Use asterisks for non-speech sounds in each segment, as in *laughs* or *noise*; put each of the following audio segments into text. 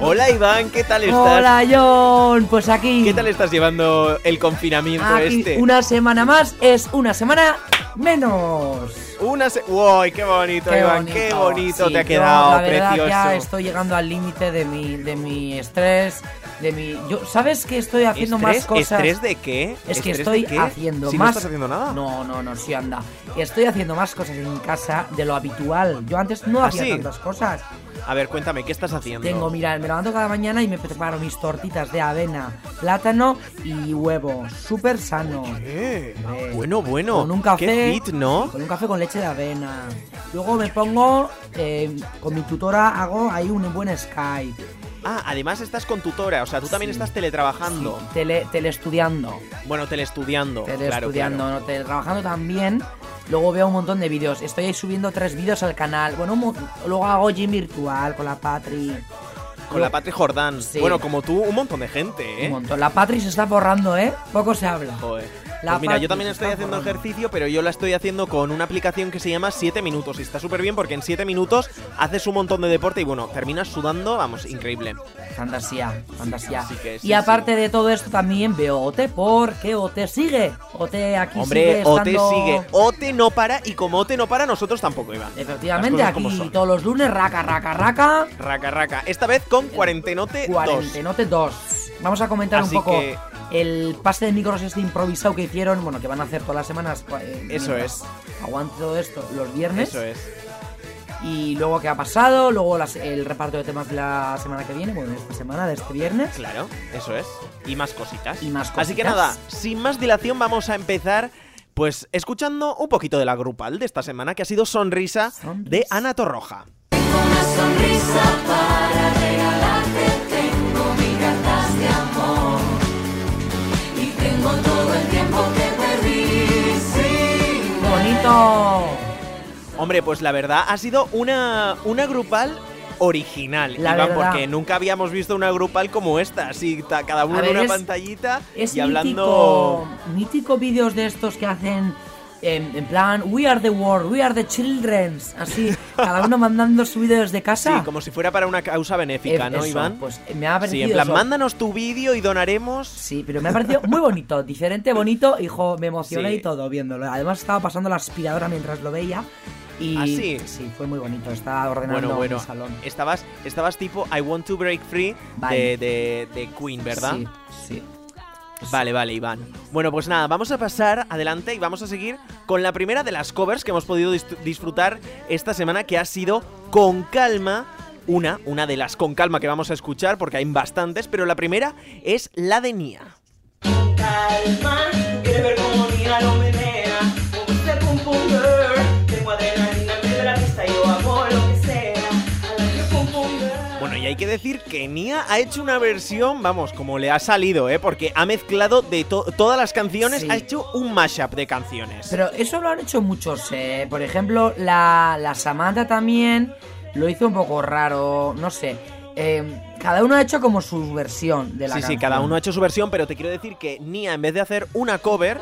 Hola Iván, ¿qué tal estás? Hola John, pues aquí. ¿Qué tal estás llevando el confinamiento aquí este? Una semana más es una semana menos. Una se ¡Uy, qué bonito, Qué Iván! bonito. ¡Qué bonito Sí, te ha yo, quedado! la verdad, precioso. ya estoy llegando al límite de mi, de mi estrés, de mi. Yo, ¿Sabes que estoy haciendo ¿Estrés? más cosas? ¿Estrés de qué? Es que ¿Estrés de estoy haciendo Si más. no estás haciendo nada. No, no, no, sí anda. Estoy haciendo más cosas en casa de lo habitual. Yo antes no ¿Ah, hacía sí? tantas cosas. A ver, cuéntame, ¿qué estás haciendo? Tengo, mira, me levanto cada mañana y me preparo mis tortitas de avena, plátano y huevo. Súper sano. ¿Qué? Hombre. Bueno, bueno. Con un café. ¡Qué fit, ¿no? Con un café con leche de avena. Luego me pongo, eh, con mi tutora hago ahí un buen Skype. Ah, además estás con tutora, o sea, tú también Sí. estás teletrabajando. Sí, tele, teleestudiando. Bueno, teleestudiando. claro, Teleestudiando, claro. no, teletrabajando también. Luego veo un montón de vídeos. Estoy ahí subiendo tres vídeos al canal. Bueno, luego hago gym virtual con la Patri. Con la Patri Jordán. Sí. Bueno, como tú, un montón de gente, ¿eh? Un montón. La Patri se está borrando, ¿eh? Poco se habla. Joder. La Pues mira, yo también estoy haciendo ejercicio, pero yo la estoy haciendo con una aplicación que se llama 7 minutos. Y está súper bien porque en 7 minutos haces un montón de deporte y bueno, terminas sudando, vamos, increíble. Fantasía, fantasía. Sí, y aparte de todo esto también veo OT porque OT sigue. OT aquí Hombre, sigue estando... sigue. Ote no para y como Ote no para, nosotros tampoco, Iván. Efectivamente, aquí todos los lunes, raca, raca, raca. Raca, raca. Esta vez con Cuarentenote 2. Cuarentenote 2. Vamos a comentar Así un poco que- el pase de micros este improvisado que hicieron, bueno, que van a hacer todas las semanas. eh, Eso es. Aguante todo esto los viernes. Eso es. Y luego qué ha pasado, luego las- el reparto de temas de la semana que viene, bueno, de esta semana, de este viernes. Claro, eso es. Y más cositas. Y más Así que cositas. nada, sin más dilación vamos a empezar pues escuchando un poquito de la grupal de esta semana que ha sido Sonrisa, Sonrisa. de Ana Torroja. Una sonrisa Hombre, pues la verdad ha sido una, una grupal original, La Iván, porque nunca habíamos visto una grupal como esta, así cada uno en una es- pantallita Es y hablando mítico, mítico vídeos de estos que hacen en, en plan We are the world, we are the children, así, *laughs* cada uno mandando su vídeo desde casa. Sí, como si fuera para una causa benéfica, Eh, ¿no, eso, Iván? Pues me ha parecido sí, en plan, eso. mándanos tu vídeo y donaremos. Sí, pero me ha parecido muy bonito, diferente, bonito, hijo, me emocioné Sí. y todo viéndolo. Además estaba pasando la aspiradora mientras lo veía y ¿Ah, sí? fue muy bonito, estaba ordenando Bueno, bueno, mi salón. estabas, estabas tipo I Want to Break Free de, Vale. de, de Queen, ¿verdad? Sí, sí. Vale, vale, Iván. Bueno, pues nada, vamos a pasar adelante y vamos a seguir con la primera de las covers que hemos podido dis- disfrutar esta semana, que ha sido Con Calma. Una, una de las con calma que vamos a escuchar, porque hay bastantes, pero la primera es la de Nia. calma, hay que decir que Nia ha hecho una versión, vamos, como le ha salido, ¿eh? Porque ha mezclado de to- todas las canciones, Sí. ha hecho un mashup de canciones. Pero eso lo han hecho muchos, eh. Por ejemplo, la, la Samantha también lo hizo un poco raro, no sé. Eh, cada uno ha hecho como su versión de la sí, sí, canción. cada uno ha hecho su versión, pero te quiero decir que Nia, en vez de hacer una cover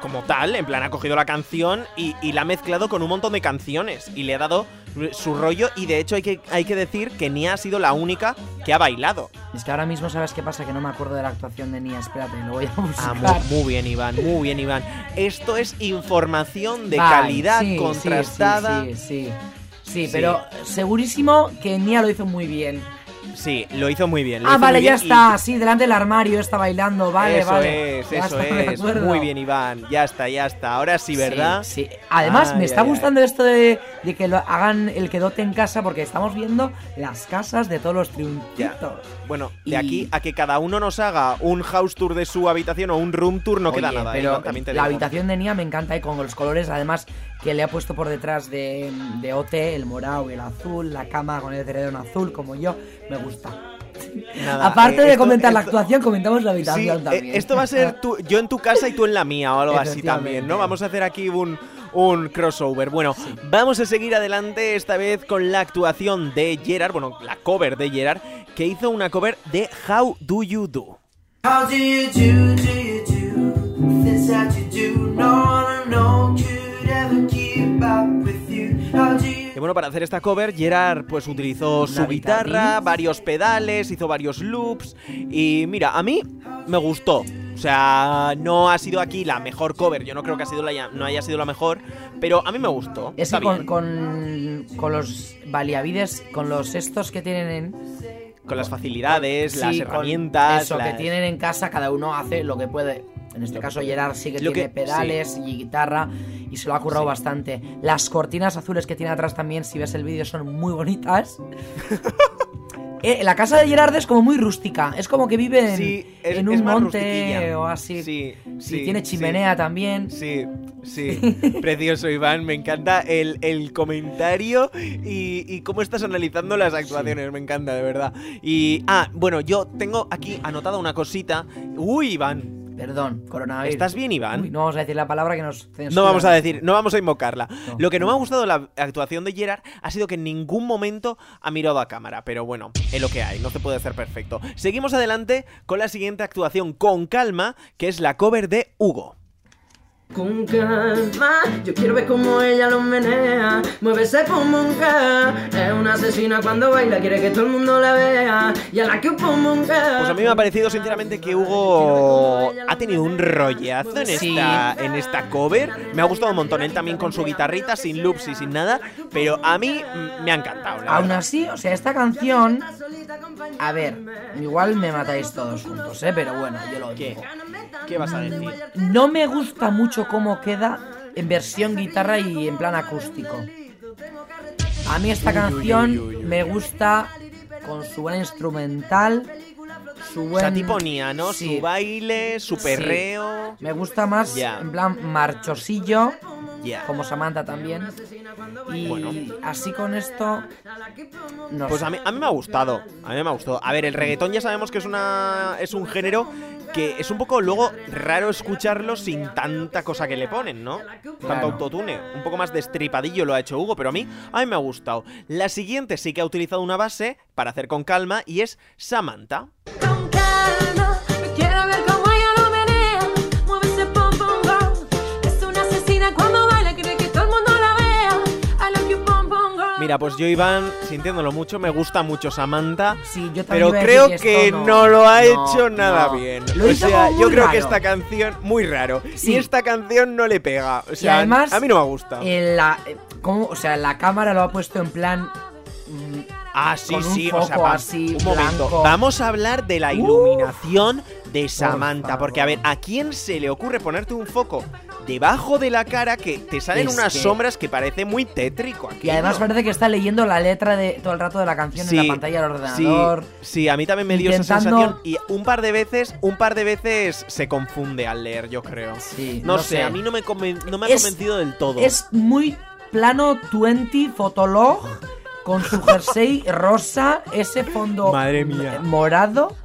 como tal, en plan, ha cogido la canción y, y la ha mezclado con un montón de canciones y le ha dado su rollo. Y de hecho, hay que, hay que decir que Nia ha sido la única que ha bailado. Es que ahora mismo, ¿sabes qué pasa? Que no me acuerdo de la actuación de Nia. Espérate, lo voy a buscar. Ah, muy, muy bien, Iván, muy bien, Iván. Esto es información de calidad sí, contrastada. Sí, sí, sí. Sí, Sí. pero segurísimo que Nia lo hizo muy bien. Sí, lo hizo muy bien. lo Ah, hizo vale, muy ya bien y- está. Sí, delante del armario está bailando. Vale, eso vale. es, Ya eso está, es. Muy bien, Iván. Ya está, ya está. Ahora sí, ¿verdad? Sí, sí. Además, me está gustando esto de, de que lo hagan el quedote en casa porque estamos viendo las casas de todos los triunfitos. Bueno, de Y- aquí a que cada uno nos haga un house tour de su habitación o un room tour no queda nada. ¿eh, Pero Iván? También te la habitación de Nia me encanta y con los colores, además, que le ha puesto por detrás de, de OT, el morado y el azul, la cama con el cerebro azul, como yo, me gusta. Nada, Aparte eh, de esto- comentar la actuación, comentamos la Sí, habitación eh, también. esto va a ser tú- yo en tu casa y tú en la mía o algo así también, ¿no? Vamos a hacer aquí un, un crossover. Bueno, vamos a seguir adelante esta vez con la actuación de Gerard, bueno, la cover de Gerard, que hizo una cover de How Do You Do. How do you do, do you do? This that you do, no, up with you. Y bueno, para hacer esta cover, Gerard pues utilizó su guitarra, varios pedales, hizo varios loops. Y mira, a mí me gustó. O sea, no ha sido aquí la mejor cover. Yo no creo que ha sido la, no haya sido la mejor. Pero a mí me gustó. Es Está que con, con, con los valiavides, con los estos que tienen en, Con las facilidades, las Sí, herramientas. Eso, que tienen en casa, cada uno hace lo que puede. En este caso, Gerard sí que lo tiene que- pedales y guitarra y se lo ha currado bastante. Las cortinas azules que tiene atrás también, si ves el vídeo, son muy bonitas. *laughs* Eh, la casa de Gerard es como muy rústica. Es como que vive en, Sí, es- en es un más monte rustiquilla. o así. Sí, Sí, sí, tiene sí. chimenea también. Sí, *laughs* sí. Precioso, Iván. Me encanta el, el comentario y, y cómo estás analizando las actuaciones. Me encanta, de verdad. Y. Ah, bueno, yo tengo aquí anotada una cosita. Uy, Iván. Perdón, coronavirus. ¿Estás bien, Iván? Uy, no vamos a decir la palabra que nos censuran. No vamos a decir, no vamos a invocarla. No. Lo que no me ha gustado de la actuación de Gerard ha sido que en ningún momento ha mirado a cámara. Pero bueno, es lo que hay, no se puede hacer perfecto. Seguimos adelante con la siguiente actuación con calma, que es la cover de Hugo. Con calma, yo quiero ver cómo ella lo menea. Mueve ese pomonga. Es una asesina cuando baila, quiere que todo el mundo la vea. Y a la que. Pues a mí me ha parecido sinceramente que Hugo ha tenido un rollazo en Sí. esta, en esta cover. Me ha gustado un montón, él también con su guitarrita, sin loops y sin nada. Pero a mí me ha encantado. la Aún verdad. así, o sea, esta canción. A ver, igual me matáis todos juntos, ¿eh? Pero bueno, yo lo ¿Qué? digo. ¿Qué vas a decir? No me gusta mucho cómo queda en versión guitarra y en plan acústico. A mí esta canción me gusta con su buen instrumental, su O buen... sea, tipo Nia, ¿no? Sí. Su baile, su Sí. perreo. Me gusta más Ya. en plan marchosillo, como Samantha también. Y Bueno. así con esto... No Pues sé. a mí, a mí me ha gustado. A mí me ha gustado. A ver, el reggaetón ya sabemos que es una es un género que es un poco luego raro escucharlo sin tanta cosa que le ponen, ¿no? Tanto autotune. Un poco más destripadillo lo ha hecho Hugo, pero a mí, a mí me ha gustado. La siguiente sí que ha utilizado una base para hacer con calma y es Samantha. Mira, pues yo, Iván, sintiéndolo mucho, me gusta mucho Samantha. Sí, yo también Pero creo que no, lo ha no, hecho nada no. bien. Lo o hizo sea, yo creo que esta canción muy raro. Sí. Y esta canción no le pega. O Y sea, además, a mí no me. En la, eh, ¿cómo? O sea, la cámara lo ha puesto en plan. mm, Ah, sí, con un sí, o sea, va- así, un momento. blanco. Vamos a hablar de la Uf. iluminación de Samantha. Porque, a ver, ¿a quién se le ocurre ponerte un foco debajo de la cara que te salen Es unas que- sombras que parece muy tétrico aquí? Y además parece que está leyendo la letra de todo el rato de la canción en la pantalla del ordenador. Sí, sí, a mí también me dio esa sensación y un par de veces, un par de veces se confunde al leer, yo creo. Sí, No, no sé, sé. a mí no me, conven- no me ha Es- convencido del todo. Es muy plano 20 Fotolog con su jersey rosa, ese fondo Madre mía. morado.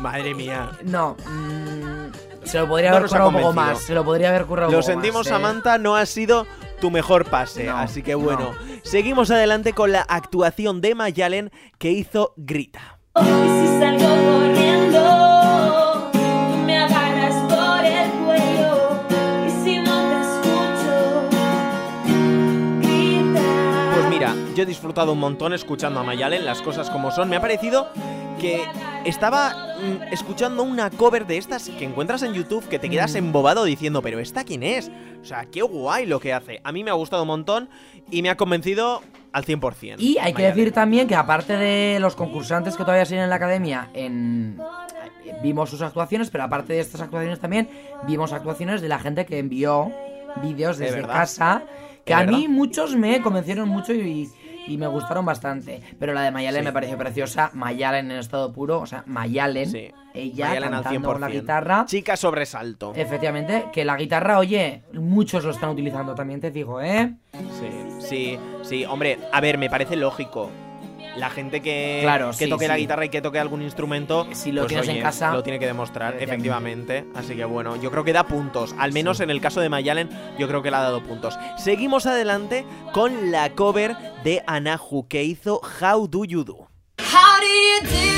Madre mía. No, se lo podría No haber currado un poco más. Se lo podría haber currado un Lo poco sentimos, más, ¿eh? Samantha, no ha sido tu mejor pase. No, así que bueno, no. seguimos adelante con la actuación de Mayalen que hizo Grita. Y si salgo corriendo, tú me agarras por el cuello. Y si no te escucho, grita. Pues mira, yo he disfrutado un montón escuchando a Mayalen, las cosas como son. Me ha parecido que estaba mm, escuchando una cover de estas que encuentras en YouTube que te quedas embobado diciendo, pero ¿esta quién es? O sea, qué guay lo que hace. A mí me ha gustado un montón y me ha convencido al 100%. Y hay que decir también que aparte de los concursantes que todavía siguen en la academia, en vimos sus actuaciones, pero aparte de estas actuaciones también vimos actuaciones de la gente que envió vídeos De desde casa, que a mí muchos me convencieron mucho y, y me gustaron bastante. Pero la de Mayalen Sí. me pareció preciosa, Mayalen en estado puro, o sea, Mayalen, Sí. ella Mayalen al cantando con la 100%. guitarra. Chica sobresalto. Efectivamente, que la guitarra, oye, muchos lo están utilizando también, te digo, ¿eh? Sí, sí, sí. Hombre, a ver, me parece lógico. La gente que, Claro, que sí, toque la guitarra y que toque algún instrumento, Si lo pues, tienes en casa, lo tiene que demostrar, efectivamente. efectivamente. Así que bueno, yo creo que da puntos. Al menos en el caso de Mayalen, yo creo que le ha dado puntos. Seguimos adelante con la cover de Anahu que hizo How Do You Do. How do you do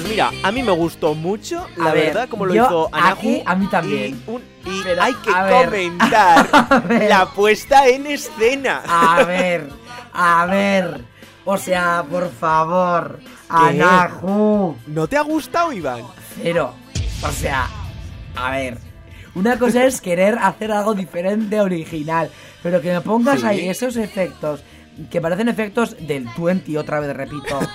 Pues mira, a mí me gustó mucho, la A ver, verdad, como lo yo hizo Anahu. aquí, a mí también. Y, un- y Pero, hay que comentar *laughs* ver. la puesta en escena. A ver, a ver. O sea, por favor. Anahu. ¿No te ha gustado, Iván? Cero. O sea, a ver. Una cosa es querer hacer algo diferente, original. Pero que me pongas Sí. ahí esos efectos, que parecen efectos del 20, otra vez repito. *laughs*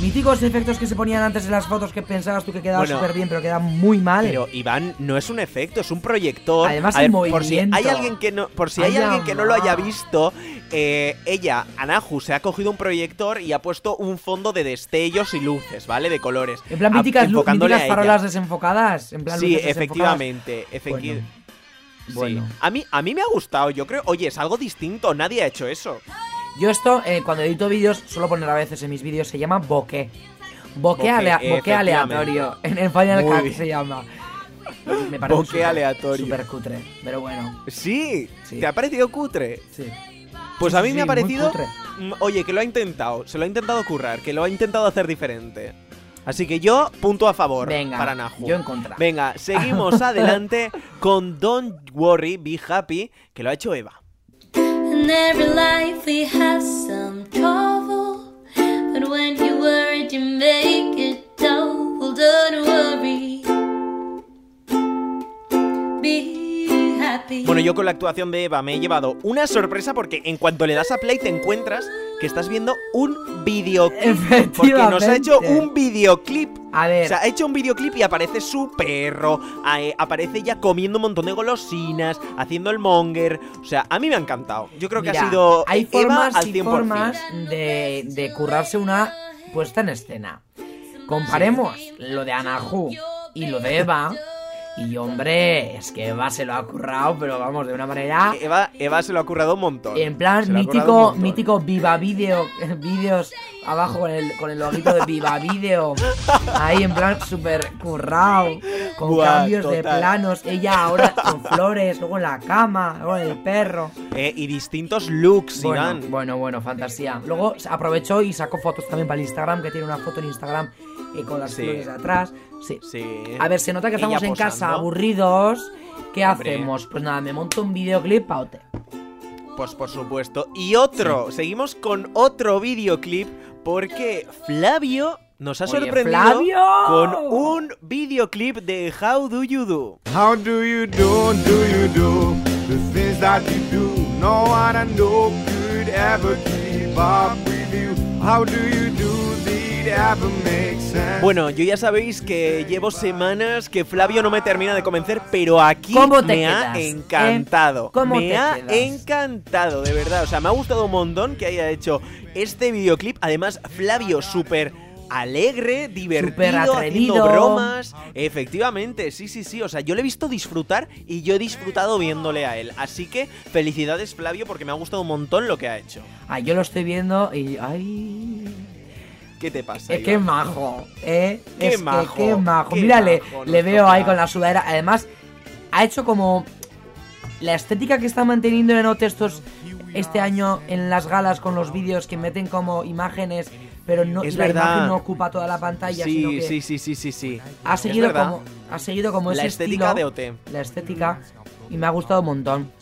Míticos efectos que se ponían antes en las fotos que pensabas tú que quedaba Bueno, súper bien, pero quedaban muy mal. Pero Iván no es un efecto, es un proyector. Además, A el ver, por si movimiento. hay alguien que no, por si hay Ay, alguien que no lo haya visto, eh, ella, Anahu, se ha cogido un proyector y ha puesto un fondo de destellos y luces, ¿vale? De colores. en plan, míticas, míticas farolas desenfocadas. En plan, Sí, efectivamente, efectivamente. Bueno. A mí, a mí me ha gustado, yo creo, oye, es algo distinto, nadie ha hecho eso. Yo esto, eh, cuando edito vídeos, suelo poner a veces en mis vídeos, se llama bokeh. Bokeh, alea- aleatorio. En el Final Muy Cut bien. se llama. Me parece Bokeh aleatorio. Súper cutre, pero bueno. Sí, Sí. ¿te ha parecido cutre? Sí. Pues a mí sí, me ha parecido, cutre. oye, que lo ha intentado, se lo ha intentado currar, que lo ha intentado hacer diferente. Así que yo, punto a favor Venga, para Nahu. yo en contra. Venga, seguimos *laughs* adelante con Don't Worry, Be Happy, que lo ha hecho Eva. In every life we have some trouble. But when you worry, you make it double. Don't worry. Be happy. Bueno, yo con la actuación de Eva me he llevado una sorpresa porque en cuanto le das a play te encuentras que estás viendo un videoclip. Porque nos ha hecho un videoclip. A ver. O sea, ha hecho un videoclip y aparece su perro, eh, aparece ella comiendo un montón de golosinas, haciendo el monger. O sea, a mí me ha encantado. Yo creo que Mira, ha sido hay Eva formas al y 100%. formas de, de currarse una puesta en escena. Comparemos lo de Anahu y lo de Eva. Y hombre, es que Eva se lo ha currado, pero vamos, de una manera. Eva, Eva se lo ha currado un montón. En plan, mítico, mítico Viva Video, *laughs* vídeos abajo con el, con el loguito de Viva Video. Ahí en plan súper currado, con Buah, cambios de planos. Ella ahora con flores, luego en la cama, luego en el perro. Eh, y distintos looks, Bueno, Iván. bueno, bueno, fantasía. Luego aprovechó y sacó fotos también para el Instagram, que tiene una foto en Instagram eh, con las Sí. flores de atrás. Sí. Sí. A ver, se nota que Ella estamos en casa aburridos. ¿Qué Hombre. hacemos? Pues nada, me monto un videoclip pa'. Pues por supuesto. Y otro, seguimos con otro videoclip porque Flavio nos ha Oye, sorprendido ¡Flavio! con un videoclip de How Do You Do. How do you do, do you do the things that you do? No one I know could ever keep up with you. How do you Bueno, yo ya sabéis que llevo semanas que Flavio no me termina de convencer, pero aquí ¿Cómo te me ha encantado. eh? ¿Cómo me te ha quedas? encantado, de verdad. O sea, me ha gustado un montón que haya hecho este videoclip. Además, Flavio súper alegre, divertido, haciendo bromas. Efectivamente, sí, sí, sí. O sea, yo le he visto disfrutar y yo he disfrutado viéndole a él. Así que felicidades, Flavio, porque me ha gustado un montón lo que ha hecho. Ah, yo lo estoy viendo y. ¡Ay! ¿Qué te pasa? Es que majo, ¿eh? Qué es que majo, qué majo. qué Mírale, majo le veo ahí con la sudadera. Además, ha hecho como. La estética que está manteniendo en OT estos este año en las galas con los vídeos que meten como imágenes, pero no Es la verdad. imagen no ocupa toda la pantalla, sino Sí, que sí, sí, sí, sí, sí. ha seguido como ha seguido como La ese estética estilo, de OT. la estética y me ha gustado un montón.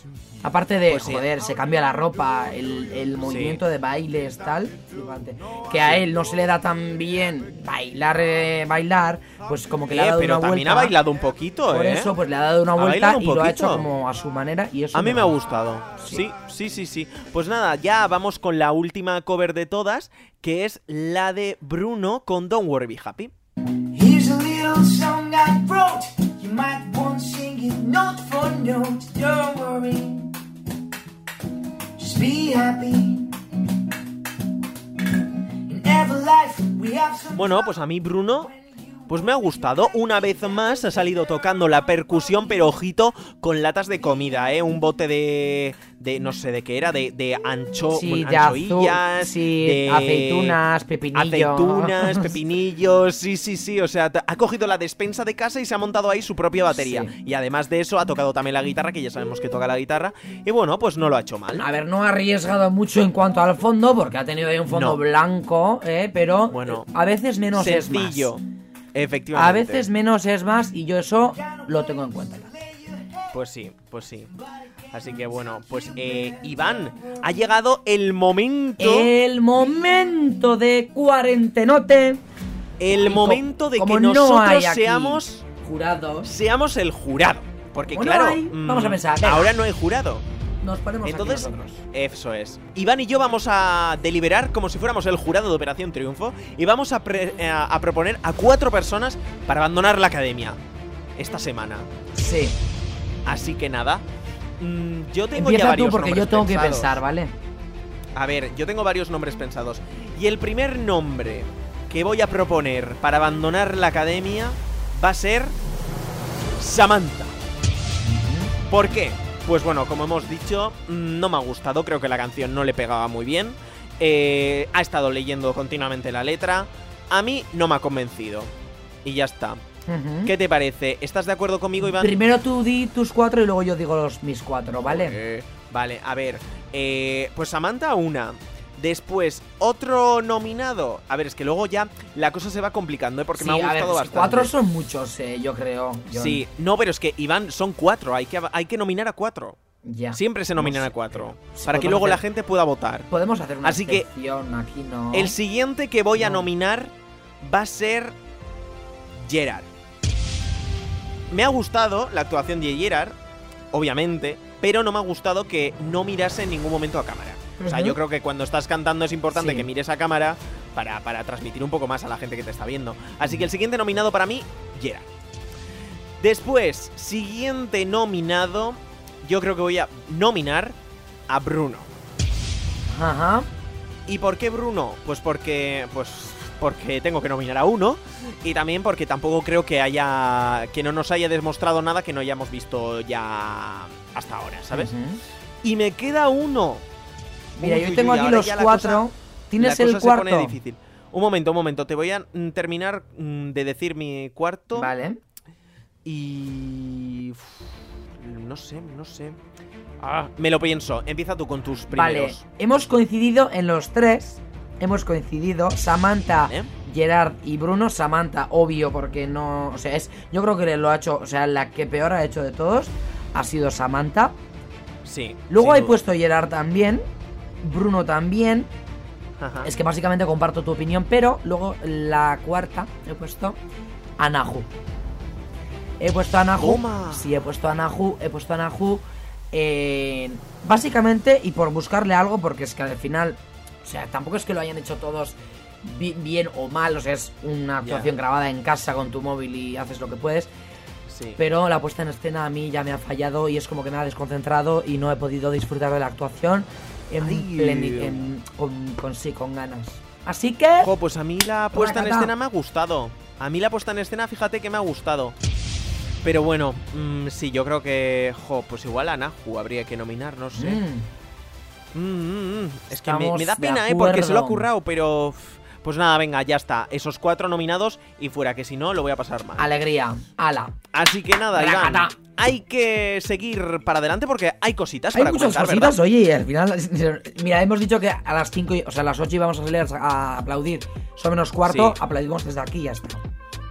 Aparte de, Pues sí. joder, se cambia la ropa, el, el movimiento de bailes, tal, flipante. Que a él no se le da tan bien bailar, eh, bailar, pues como que le ha Eh, dado pero una también vuelta. ha bailado un poquito, Por ¿eh? eso, pues le ha dado una Ha vuelta y lo ha hecho como a su manera y eso A mí me ha gusta. gustado. Sí, sí, sí, sí. Pues nada, ya vamos con la última cover de todas, que es la de Bruno con Don't Worry Be Happy. Here's a little song I wrote. You might want to sing it note for note. Don't worry, Bueno, pues a mí Bruno, pues me ha gustado. Una vez más ha salido tocando la percusión, pero ojito, con latas de comida, ¿eh? Un bote de... de no sé de qué era, de, de ancho, Sí, bueno, de azul, anchoillas, sí, de aceitunas, pepinillo. Aceitunas, *laughs* pepinillos, sí, sí, sí. O sea, ha cogido la despensa de casa y se ha montado ahí su propia batería. Sí. Y además de eso ha tocado también la guitarra, que ya sabemos que toca la guitarra. Y bueno, pues no lo ha hecho mal. A ver, no ha arriesgado mucho en cuanto al fondo, porque ha tenido ahí un fondo No. blanco, ¿eh? pero Bueno, a veces menos es Sencillo. más. Efectivamente. A veces menos es más y yo eso lo tengo en cuenta. Pues sí, pues sí. Así que bueno, pues eh, Iván, ha llegado el momento, El momento de cuarentenote. el momento de como que no nosotros seamos, jurados. seamos el jurado. Porque claro, hay, mm, vamos a pensar, venga. ahora no hay jurado. Nos ponemos Entonces, aquí nosotros. eso es. Iván y yo vamos a deliberar como si fuéramos el jurado de Operación Triunfo y vamos a, pre- eh, a- a proponer a cuatro personas para abandonar la academia esta semana. Sí. Así que nada, mm, yo tengo ya Empieza varios tú porque yo nombres tengo que pensar, ¿vale? A ver, yo tengo varios nombres pensados. Y el primer nombre que voy a proponer para abandonar la academia va a ser Samantha. ¿Por qué? Pues bueno, como hemos dicho, mm, no me ha gustado, creo que la canción no le pegaba muy bien. Eh, ha estado leyendo continuamente la letra. A mí no me ha convencido. Y ya está. ¿Qué te parece? ¿Estás de acuerdo conmigo, Iván? Primero tú di tus cuatro y luego yo digo los mis cuatro, ¿vale? Vale, a ver. eh, pues Samantha, una. Después, otro nominado. A ver, es que luego ya la cosa se va complicando, ¿eh? Porque sí, me ha a ver, gustado bastante. cuatro son muchos, eh, yo creo. John. Sí, no, pero es que Iván son cuatro. Hay que, hay que nominar a cuatro. Ya. Siempre se nominan No a cuatro. sí, para que luego la gente pueda votar. Podemos hacer una Así que, aquí, ¿no? El siguiente que voy a No. nominar va a ser Gerard. Me ha gustado la actuación de Gerard, obviamente, pero no me ha gustado que no mirase en ningún momento a cámara. O sea, yo creo que cuando estás cantando es importante Sí. que mires a cámara para, para transmitir un poco más a la gente que te está viendo. Así que el siguiente nominado para mí, Gerard. Después, siguiente nominado, yo creo que voy a nominar a Bruno. Ajá. ¿Y por qué Bruno? Pues porque. Pues. Porque tengo que nominar a uno. Y también porque tampoco creo que haya. que no nos haya demostrado nada que no hayamos visto ya hasta ahora, ¿sabes? Y me queda uno. Mira, Uy, yo uy, tengo uy, aquí los cuatro. cosa- ¿Tienes el se cuarto? pone difícil. Un momento, un momento. Te voy a mm, terminar mm, de decir mi cuarto. Vale. Y. uf, no sé, no sé. Ah, me lo pienso. Empieza tú con tus Vale. primeros. Hemos coincidido en los tres. Hemos coincidido. Samantha, ¿Eh? Gerard y Bruno. Samantha, obvio, porque no. O sea, es. Yo creo que lo ha hecho. O sea, la que peor ha hecho de todos ha sido Samantha. Sí. Luego he duda. puesto Gerard también. Bruno también. Ajá. Es que básicamente comparto tu opinión, pero luego la cuarta he puesto a Nahu. He puesto a Nahu. Toma. Sí, he puesto a Nahu. He puesto a Nahu. eh, básicamente, y por buscarle algo, porque es que al final. O sea, tampoco es que lo hayan hecho todos bi- bien o mal. O sea, es una actuación grabada en casa con tu móvil y haces lo que puedes. Sí. Pero la puesta en escena a mí ya me ha fallado y es como que me ha desconcentrado y no he podido disfrutar de la actuación en pleni- en- con, con- sí, con ganas. Así que... Jo, pues a mí la puesta en escena me ha gustado. A mí la puesta en escena, fíjate que me ha gustado. Pero bueno, mm, sí, yo creo que. Jo, pues igual a Nahu habría que nominar, no sé. mm, Mm, mm, mm. Es que me, da pena, ¿eh? Porque se lo ha currado, pero. Pues nada, venga, ya está. Esos cuatro nominados y fuera, que si no, lo voy a pasar mal. alegría. Ala. Así que nada, Iván. Hay que seguir para adelante porque hay cositas Hay para muchas comentar, cositas, ¿verdad? oye, y al final... Mira, hemos dicho que a las 5, o sea, a las 8 íbamos a salir a aplaudir. Son menos cuarto, Sí. aplaudimos desde aquí y ya está.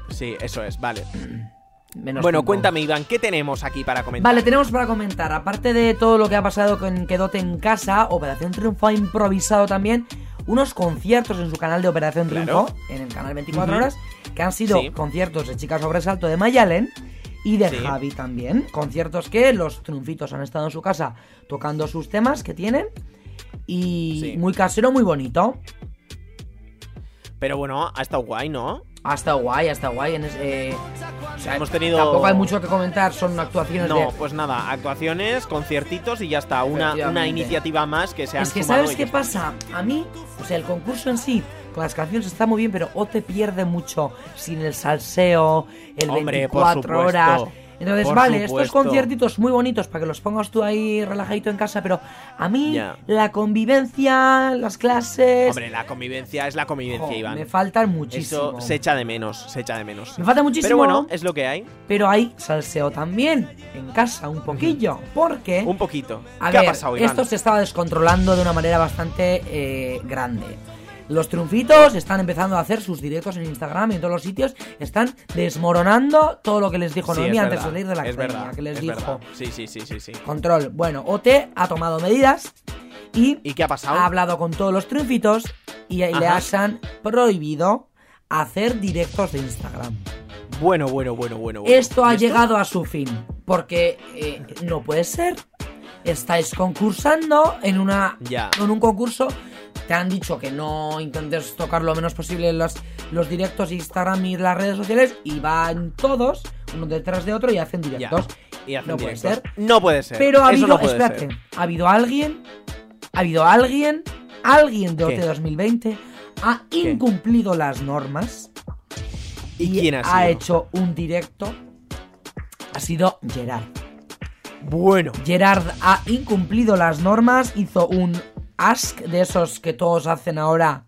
Sí, eso es, vale. *clears throat* Menos bueno, cuéntame, Iván, ¿qué tenemos aquí para comentar? Vale, tenemos para comentar, aparte de todo lo que ha pasado con Quedote en casa, Operación Triunfo ha improvisado también unos conciertos en su canal de Operación Claro. Triunfo, en el canal 24 Ujú. horas, que han sido Sí. conciertos de Chicas Sobresalto de Mayalen y de Sí. Javi también. Conciertos que los triunfitos han estado en su casa tocando sus temas que tienen y Sí. muy casero, muy bonito. Pero bueno, ha estado guay, ¿no? Ha estado guay, ha estado guay. En ese, eh, o sea, Hemos tenido- Tampoco hay mucho que comentar, son actuaciones No, de pues nada, actuaciones, conciertitos y ya está. Una, una iniciativa más que se han Es que ¿sabes qué pasa? A mí, o sea, el concurso en sí, con las canciones está muy bien, pero o te pierde mucho sin el salseo, el Hombre, por 24 supuesto. horas. Entonces, Por vale, estos conciertitos muy bonitos para que los pongas tú ahí relajadito en casa, pero a mí la convivencia, las clases, Hombre, la convivencia es la convivencia, Iván. me faltan muchísimo. Eso se echa de menos, se echa de menos. Me falta muchísimo, Pero bueno, es lo que hay. pero hay salseo también en casa, un poquillo, porque Un poquito. a ¿Qué ver, ha pasado, Iván? esto se estaba descontrolando de una manera bastante eh, grande. Los triunfitos están empezando a hacer sus directos en Instagram y en todos los sitios. Están desmoronando todo lo que les dijo Sí, Noemí es antes de salir de la academia, verdad, que les es dijo verdad. Sí, sí, sí, sí, sí. control. Bueno, OT ha tomado medidas y, ¿Y qué ha pasado? ha hablado con todos los triunfitos y le han prohibido hacer directos de Instagram. Bueno, bueno, bueno, bueno. bueno. Esto ha ¿Y llegado a su fin, porque eh, no puede ser. Estáis concursando en una Ya. en un concurso. Te han dicho que no intentes tocar lo menos posible los, los directos Instagram y las redes sociales y van todos uno detrás de otro y hacen Ya. directos. Y hacen no puede ser. No puede ser. Pero ha Eso habido, no espérate, ser. ha habido alguien, ha habido alguien, alguien de. OT 2020 ha ¿Qué? incumplido las normas ¿Y quién ha sido? hecho un directo. Ha sido Gerard. Bueno. Gerard ha incumplido las normas, hizo un ask de esos que todos hacen ahora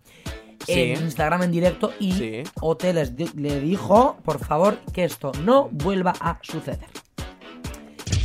Sí. en Instagram en directo y Sí. Le dijo, por favor, que esto no vuelva a suceder.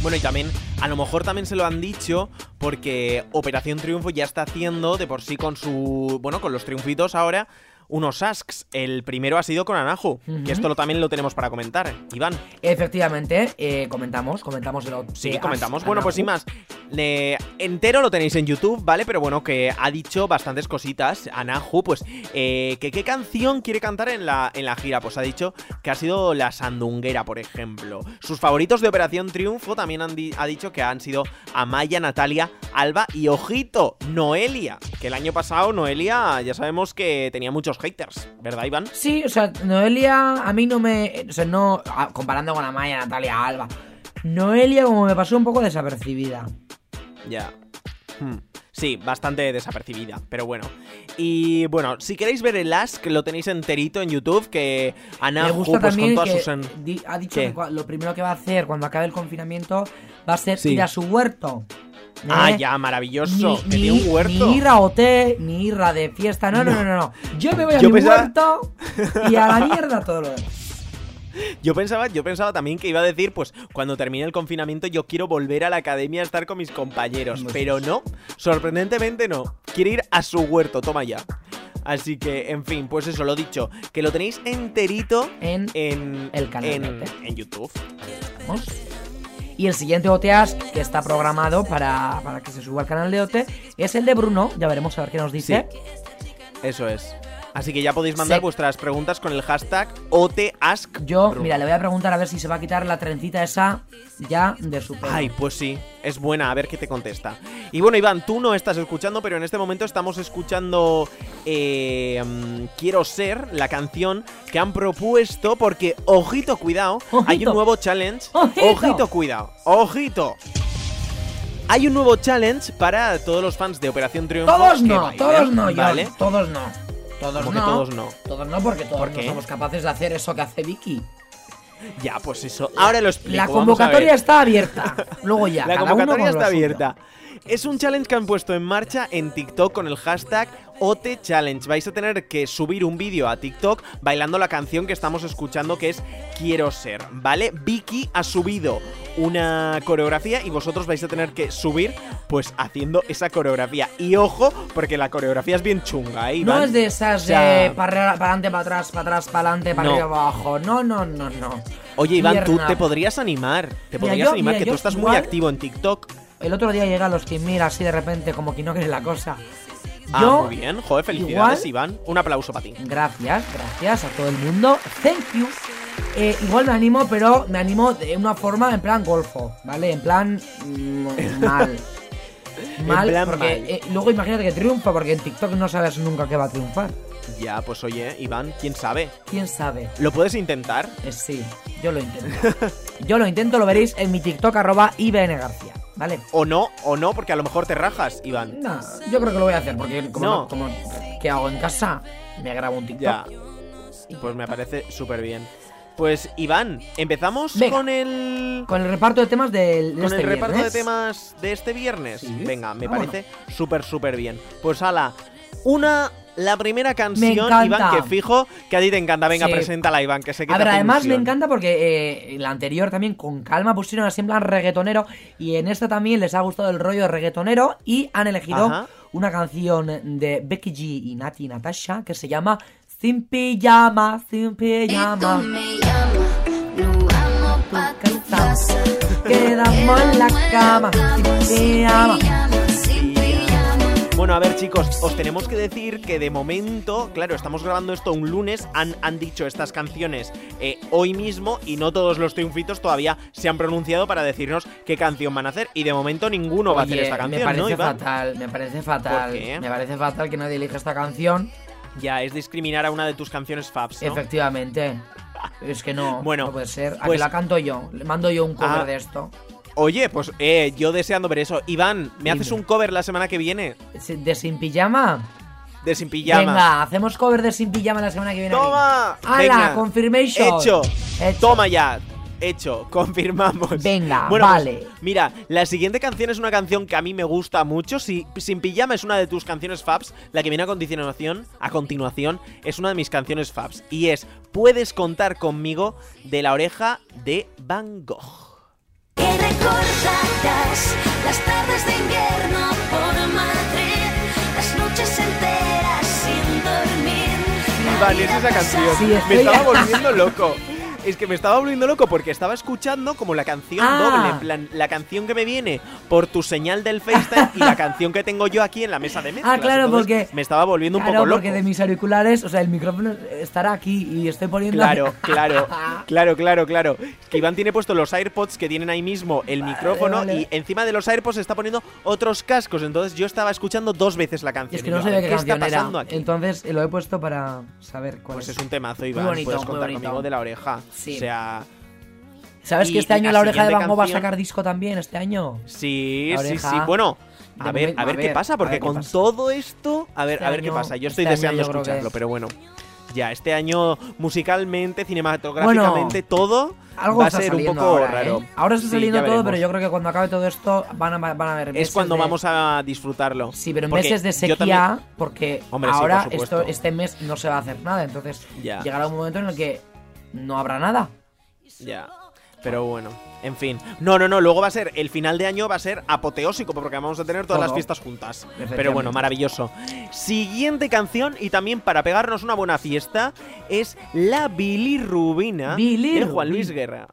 Bueno, y también, a lo mejor también se lo han dicho porque Operación Triunfo ya está haciendo de por sí con su. Bueno, con los triunfitos ahora. Unos asks. El primero ha sido con Anahu. Ujú. Que esto lo, también lo tenemos para comentar. Iván. Efectivamente, eh, comentamos, comentamos el OT Sí, comentamos. Bueno, pues sin más. Le- entero lo tenéis en YouTube, ¿vale? Pero bueno, que ha dicho bastantes cositas. Anahu, pues, eh, que qué canción quiere cantar en la, en la gira. Pues ha dicho que ha sido La Sandunguera, por ejemplo. Sus favoritos de Operación Triunfo también han di- ha dicho que han sido Amaya, Natalia, Alba y, ojito, Noelia. Que el año pasado Noelia ya sabemos que tenía muchos haters, ¿verdad, Iván? Sí, o sea, Noelia a mí no me... O sea, no... Comparando con Amaya, Natalia, Alba. Noelia como me pasó un poco desapercibida. Ya. Hmm. Sí, bastante desapercibida, pero bueno. Y bueno, si queréis ver el Ask, lo tenéis enterito en YouTube, que Anahu gusta pues con todas sus... en- ha dicho ¿Qué? que lo primero que va a hacer cuando acabe el confinamiento va a ser Sí. ir a su huerto. ¿Eh? Ah, ya, maravilloso. ni, tiene un huerto. ni ir a hotel, ni ir a de fiesta. No, no, no, no. no. Yo me voy a Yo mi pensaba- huerto y a la mierda todo lo demás. *laughs* Yo pensaba, yo pensaba también que iba a decir, pues, cuando termine el confinamiento, yo quiero volver a la academia a estar con mis compañeros. Pues Pero no, sorprendentemente no. Quiere ir a su huerto, toma ya. Así que, en fin, pues eso, lo dicho, que lo tenéis enterito En en, El canal en, en YouTube. Vamos. Y el siguiente OTAS que está programado para, para que se suba al canal de OT es el de Bruno. Ya veremos a ver qué nos dice. Eso es. Así que ya podéis mandar Sí. vuestras preguntas con el hashtag OTAsk. Yo, mira, le voy a preguntar a ver si se va a quitar la trencita esa ya de su pelo. Ay, pues sí, es buena, a ver qué te contesta. Y bueno, Iván, tú no estás escuchando, pero en este momento estamos escuchando eh, Quiero ser, la canción que han propuesto, porque, ojito, cuidado, hay un nuevo challenge. Ojito. cuidado, ojito. Hay un nuevo challenge para todos los fans de Operación Triunfo. Todos no, bailen, todos no, John, ¿vale? Todos no. Todos Como no. que todos no. Todos no, porque todos ¿Por no somos capaces de hacer eso que hace Vicky. Ya, pues eso. Ahora lo explico. La convocatoria está abierta. Luego ya. La cada convocatoria está suyo. Es un challenge que han puesto en marcha en TikTok con el hashtag OT Challenge. Vais a tener que subir un vídeo a TikTok bailando la canción que estamos escuchando que es Quiero ser, ¿vale? Vicky ha subido una coreografía y vosotros vais a tener que subir pues haciendo esa coreografía. Y ojo, porque la coreografía es bien chunga, ¿eh? No es de esas O sea, de para adelante, para atrás, para atrás, para adelante, para No. arriba, para abajo. No, no, no, no. Oye, Iván, tú te podrías animar. Te Mira, podrías yo- animar, mira, que tú estás muy activo en TikTok. El otro día llega a los que mira así de repente como que no quiere la cosa. Ah, muy bien. Joder, felicidades, igual- Iván. Un aplauso para ti. Gracias, gracias a todo el mundo. Thank you. Eh, igual me animo, pero me animo de una forma en plan golfo, ¿vale? En plan mm, *laughs* mal. Mal, plan porque mal. eh, luego imagínate que triunfa, porque en TikTok no sabes nunca qué va a triunfar. Ya, pues oye, Iván, quién sabe. ¿Quién sabe? ¿Lo puedes intentar? Eh, sí, yo lo intento. yo lo intento, lo veréis en mi TikTok arroba IBN García, ¿vale? O no, o no, porque a lo mejor te rajas, Iván. No, yo creo que lo voy a hacer, porque como, No. no- como ¿qué hago en casa? Me grabo un TikTok. Ya. Pues me parece súper bien. Pues Iván, empezamos Venga. con el Con el reparto de temas del, de con este el reparto de viernes. temas de este viernes. Sí. Venga, me Ah, parece súper súper bien. Pues ala, una la primera canción. Iván, que fijo que a ti te encanta. Venga, Sí. preséntala, Iván, que sé que A ver, además me encanta porque eh, la anterior también con calma pusieron así en plan reggaetonero y en esta también les ha gustado el rollo reggaetonero y han elegido Ajá. una canción de Becky G y Nati Natasha que se llama Sin pijama, sin pijama. me llama, no vamos pa' tu casa. Quedamos en la cama, sin pijama. Bueno, a ver, chicos, os tenemos que decir que de momento, claro, estamos grabando esto un lunes, han, han dicho estas canciones eh, hoy mismo y no todos los triunfitos todavía se han pronunciado para decirnos qué canción van a hacer. Y de momento ninguno va a hacer esta canción, me parece ¿no, Iván? fatal, me parece fatal. ¿Por qué? Me parece fatal que nadie elija esta canción. Ya, es discriminar a una de tus canciones faves, ¿no? Efectivamente. *laughs* Es que no, Bueno, no puede ser. A pues- que la canto yo. Le mando yo un cover Ah, de esto. Oye, pues eh, yo deseando ver eso. Iván, ¿me Dime. haces un cover la semana que viene? ¿De Sin Pijama? De Sin Pijama. Venga, hacemos cover de Sin Pijama la semana que viene. ¡Toma! ¡Hala! Confirmation. Hecho. Hecho. Toma ya. Hecho. *laughs* Confirmamos. Venga, bueno, pues, vale. mira, la siguiente canción es una canción que a mí me gusta mucho. Si Sin Pijama es una de tus canciones faves, la que viene a continuación, a continuación es una de mis canciones faves. Y es Puedes contar conmigo de la oreja de Van Gogh. Recordarás las tardes de invierno por Madrid, las noches enteras sin dormir. Vale, es esa canción. Sí, me estaba volviendo loco. Es que me estaba volviendo loco porque estaba escuchando como la canción Ah. doble, en plan, la canción que me viene por tu señal del FaceTime y la canción que tengo yo aquí en la mesa de mezclas. Ah, claro, Entonces, porque- me estaba volviendo un Claro, poco loco. porque de mis auriculares, o sea, el micrófono estará aquí y estoy poniendo. Claro, *laughs* claro, *laughs* claro, claro, claro. Que Iván tiene puesto los AirPods que tienen ahí mismo el micrófono vale. y encima de los AirPods está poniendo otros cascos. Entonces yo estaba escuchando dos veces la Y canción. es que Y no sabía ¿qué está canción era. pasando aquí? Entonces eh, lo he puesto para saber cuál Pues es. es un temazo, Iván. bonito, Puedes muy contar bonito. conmigo de la oreja. Sí. O sea, ¿Sabes y que este año la la oreja de Van Gogh va a sacar disco también este año? Sí, sí, sí. Bueno, a ver, momento- a ver a qué pasa, porque con pasa. todo esto, a ver, Este a ver qué pasa. Yo estoy este año deseando yo escucharlo, es- pero bueno. Ya, este año musicalmente, cinematográficamente, todo Algo va a ser un poco ahora, raro. ¿eh? Ahora está saliendo todo, pero yo creo que cuando acabe todo esto van a, van a haber es meses cuando de- vamos a disfrutarlo. Sí, pero en Porque meses de sequía, también- porque Hombre, sí, ahora por esto, este mes no se va a hacer nada, entonces Ya. llegará un momento en el que no habrá nada. Ya. Pero bueno, en fin. No, no, no. Luego va a ser, el final de año va a ser apoteósico porque vamos a tener todas Todo. las fiestas juntas. Pero bueno, maravilloso. Siguiente canción y también para pegarnos una buena fiesta es la bilirrubina de Juan Luis Guerra.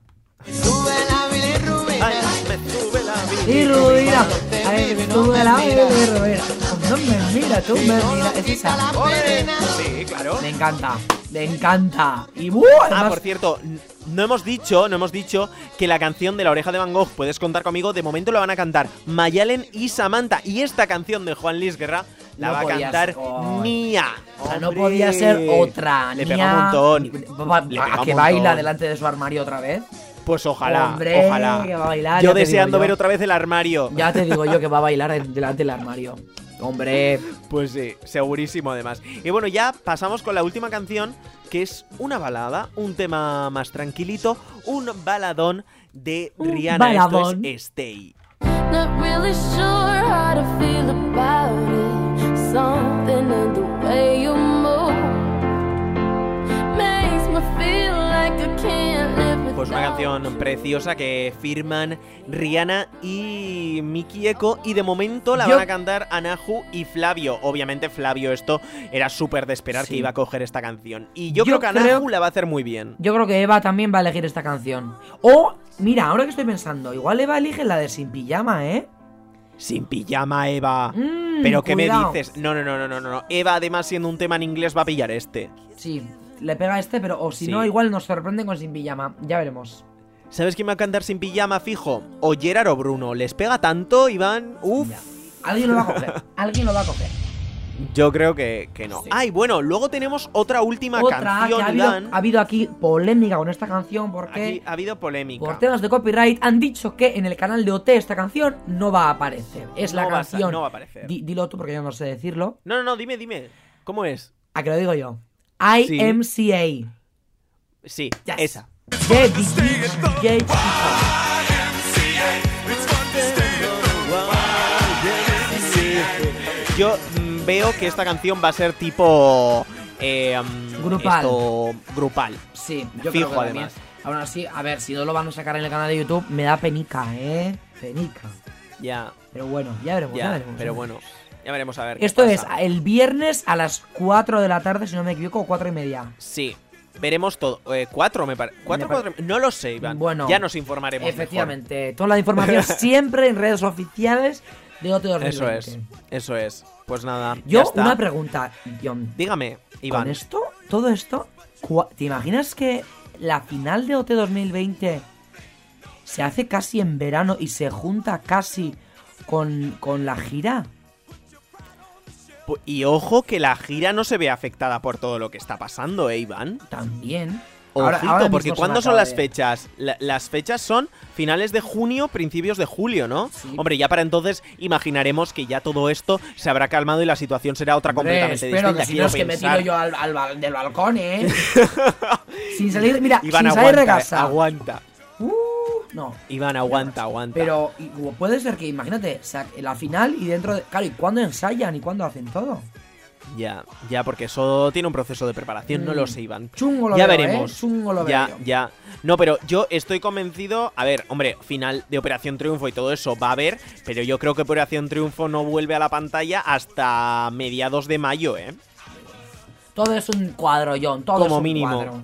Ay, me sube la Y Rubira, ay, tú de la Rubira. No me mira, tú me mira. Es esa. ¡Ole! Sí, claro. Me encanta, me encanta. Y ¡buh! Ah, por cierto, n- no hemos dicho, no hemos dicho que la canción de la oreja de Van Gogh, puedes contar conmigo, de momento la van a cantar Mayalen y Samantha. Y esta canción de Juan Luis Guerra la No va a podía cantar ser- oh. Nia. O sea, no Hombre. podía ser otra. Le Nia- pega un montón. Va- Le a un que montón. baila delante de su armario otra vez. Pues ojalá, Hombre, ojalá. que va a bailar, yo ya te digo deseando yo. ver otra vez el armario. Ya te digo yo que va a bailar en- delante del armario. Hombre, Pues sí, segurísimo además. Y bueno, ya pasamos con la última canción, que es una balada, un tema más tranquilito, un baladón de Un Rihanna. Esto baladón. es Stay. Not really sure how to feel about it. Something in the way you Pues una canción preciosa que firman Rihanna y Miki Eko y de momento la Yo- van a cantar Anahu y Flavio. Obviamente Flavio esto era súper de esperar Sí. que iba a coger esta canción. Y yo, Yo creo que creo- Anahu la va a hacer muy bien. yo creo que Eva también va a elegir esta canción. O, mira, ahora que estoy pensando, igual Eva elige la de Sin Pijama, ¿eh? Sin pijama, Eva. Mm, Pero ¿qué me dices? No, no, no, no, no, no. Eva además siendo un tema en inglés va a pillar este. Sí, le pega este, pero o si Sí. no, igual nos sorprenden con Sin Pijama. Ya veremos. ¿Sabes quién va a cantar sin pijama fijo? O Gerard o Bruno. ¿Les pega tanto, Iván? Uf. Ya. Alguien lo va a coger. *laughs* Alguien lo va a coger. Yo creo que, que no. Sí. Ay, bueno, luego tenemos otra última Otra, canción, que ha habido, Iván. ha habido aquí polémica con esta canción porque Aquí ha habido polémica. por temas de copyright han dicho que en el canal de OT esta canción no va a aparecer. Es la va a canción. no va a aparecer. Di- dilo tú porque yo no sé decirlo. No, no, no, dime, dime. ¿Cómo es? A que lo digo yo. IMCA. Sí, Yes. esa. DJ Chico. Yo veo que esta canción va a ser tipo. eh, mm, Grupal. esto, grupal. Sí, yo Fijo, creo que también. además. Aún así, a ver, si no lo van a sacar en el canal de YouTube, me da penica, ¿eh? Penica. Ya, Pero bueno, ya veremos, ya, ya. veremos. Pero bueno. Ya veremos a ver. qué Esto es el viernes a las 4 de la tarde, si no me equivoco, o 4 y media. Sí. Veremos todo. Eh, cuatro, me parece. ¿Cuatro, Me pare- cuatro? No lo sé, Iván. Bueno, ya nos informaremos. mejor. Efectivamente, toda la información *laughs* siempre en redes oficiales de OT 2020. Eso es. Eso es. Pues nada. ya Yo, está. una pregunta, John. Dígame, Iván. Con esto, todo esto, ¿te imaginas que la final de OT 2020 se hace casi en verano y se junta casi con, con la gira? Y ojo que la gira no se ve afectada por todo lo que está pasando, ¿eh, Iván? También. Ojito, porque mismo se ¿cuándo son las de- fechas? La- las fechas son finales de junio, principios de julio, ¿no? Sí. Hombre, ya para entonces imaginaremos que ya todo esto se habrá calmado y la situación será otra Hombre, completamente espero distinta. que si no es que me tiro yo al, al del balcón, ¿eh? *laughs* sin salir, mira, Iván, sin salir aguanta, de casa. aguanta. Uh, no. Iván, aguanta, aguanta. Pero y- puede ser que, imagínate, la final y dentro de... Claro, ¿y cuándo ensayan y cuándo hacen todo? Ya, ya, porque eso tiene un proceso de preparación, no Mm. lo sé, Iván. Chungo lo ya veo, veremos. ¿eh? Chungo lo ya, veo ya. No, pero yo estoy convencido. A ver, hombre, final de Operación Triunfo y todo eso va a haber, pero yo creo que Operación Triunfo no vuelve a la pantalla hasta mediados de mayo, ¿eh? Todo es un cuadro, John. Todo Como es un mínimo. cuadro.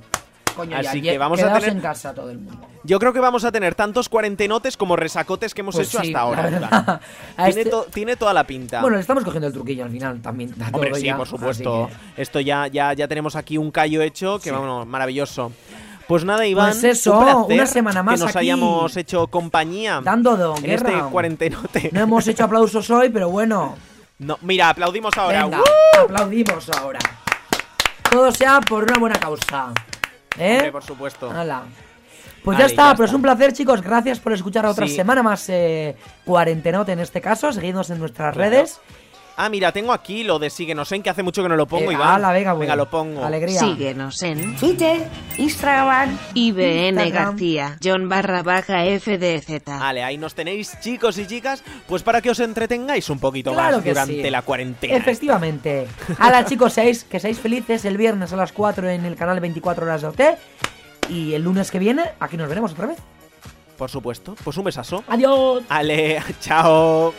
Coño, Así ya, que vamos a tener- en casa todo el mundo. Yo creo que vamos a tener tantos cuarentenotes como resacotes que hemos Pues hecho sí, hasta ahora. verdad. *laughs* Tiene, este- to- tiene toda la pinta. Bueno, le estamos cogiendo el truquillo al final también. Hombre, todo sí, ya, por supuesto. que- Esto ya, ya, ya tenemos aquí un callo hecho que, Sí. vamos, maravilloso. Pues nada, Iván, Pues eso, un una semana más que nos aquí, hayamos hecho compañía Dando de en este cuarentenote. No hemos hecho aplausos hoy, pero bueno. No, mira, aplaudimos ahora. Venga, ¡Uh! aplaudimos ahora. Todo sea por una buena causa. ¿Eh? Hombre, por supuesto. Hala. Pues Vale, ya está, ya pero es un placer, chicos. Gracias por escuchar otra Sí. semana más eh, cuarentenote en este caso. Seguidnos en nuestras Claro. redes. Ah, mira, tengo aquí lo de síguenos en que hace mucho que no lo pongo, Eh, Iván. ala, venga, güey. lo pongo. Alegría. Síguenos en Twitter, Instagram, IBN Instagram. García, John barra baja FDZ. Vale, ahí nos tenéis, chicos y chicas, pues para que os entretengáis un poquito Claro más que durante sí. la cuarentena. Efectivamente. Hala, chicos, seáis, que seáis felices el viernes a las 4 en el canal 24 horas de OT. Y el lunes que viene, aquí nos veremos otra vez. Por supuesto. Pues un besazo. Adiós. Ale, *laughs* chao.